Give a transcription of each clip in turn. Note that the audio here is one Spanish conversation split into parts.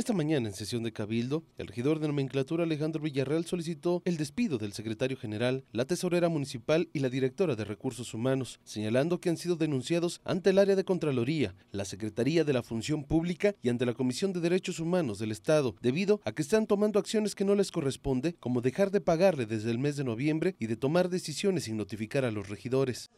Esta mañana, en sesión de Cabildo, el regidor de nomenclatura Alejandro Villarreal solicitó el despido del secretario general, la tesorera municipal y la directora de Recursos Humanos, señalando que han sido denunciados ante el área de Contraloría, la Secretaría de la Función Pública y ante la Comisión de Derechos Humanos del Estado, debido a que están tomando acciones que no les corresponde, como dejar de pagarle desde el mes de noviembre y de tomar decisiones sin notificar a los regidores.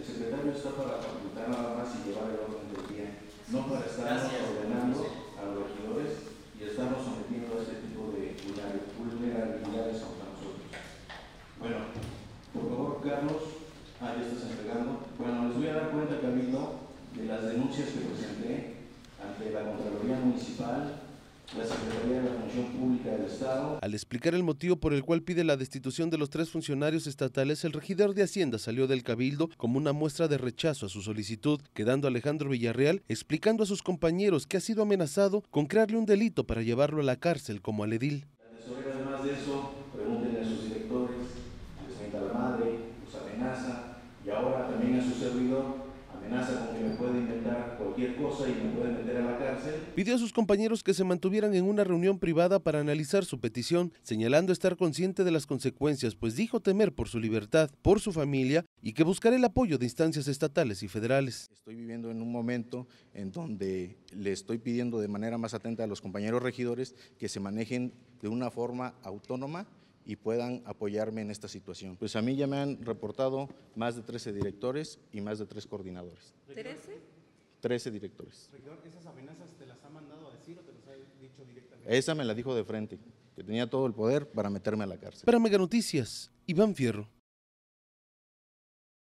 El secretario está para facultar nada más y llevar el orden del día, no para estarnos ordenando a los regidores y estarnos sometiendo a este tipo de vulnerabilidades contra nosotros. Bueno, por favor, Carlos, ah, ya estás entregando. Bueno, les voy a dar cuenta, Camilo, de las denuncias que presenté ante la la Secretaría de la Función Pública del Estado, Al explicar el motivo por el cual pide la destitución de los tres funcionarios estatales, el regidor de Hacienda salió del cabildo como una muestra de rechazo a su solicitud, quedando Alejandro Villarreal explicando a sus compañeros que ha sido amenazado con crearle un delito para llevarlo a la cárcel como al edil. Además de eso, pregúntenle a sus directores, les la madre, los amenaza, y ahora también a su servidor, amenaza con que me puede inventar cualquier cosa y me puede meter a la cárcel. Pidió a sus compañeros que se mantuvieran en una reunión privada para analizar su petición, señalando estar consciente de las consecuencias, pues dijo temer por su libertad, por su familia y que buscará el apoyo de instancias estatales y federales. Estoy viviendo en un momento en donde le estoy pidiendo de manera más atenta a los compañeros regidores que se manejen de una forma autónoma y puedan apoyarme en esta situación. Pues a mí ya me han reportado más de 13 directores y más de 3 coordinadores. ¿13? 13 directores. Regidor, ¿esas amenazas te las ha mandado a decir o te las ha dicho directamente? Esa me la dijo de frente, que tenía todo el poder para meterme a la cárcel. Para Mega Noticias, Iván Fierro.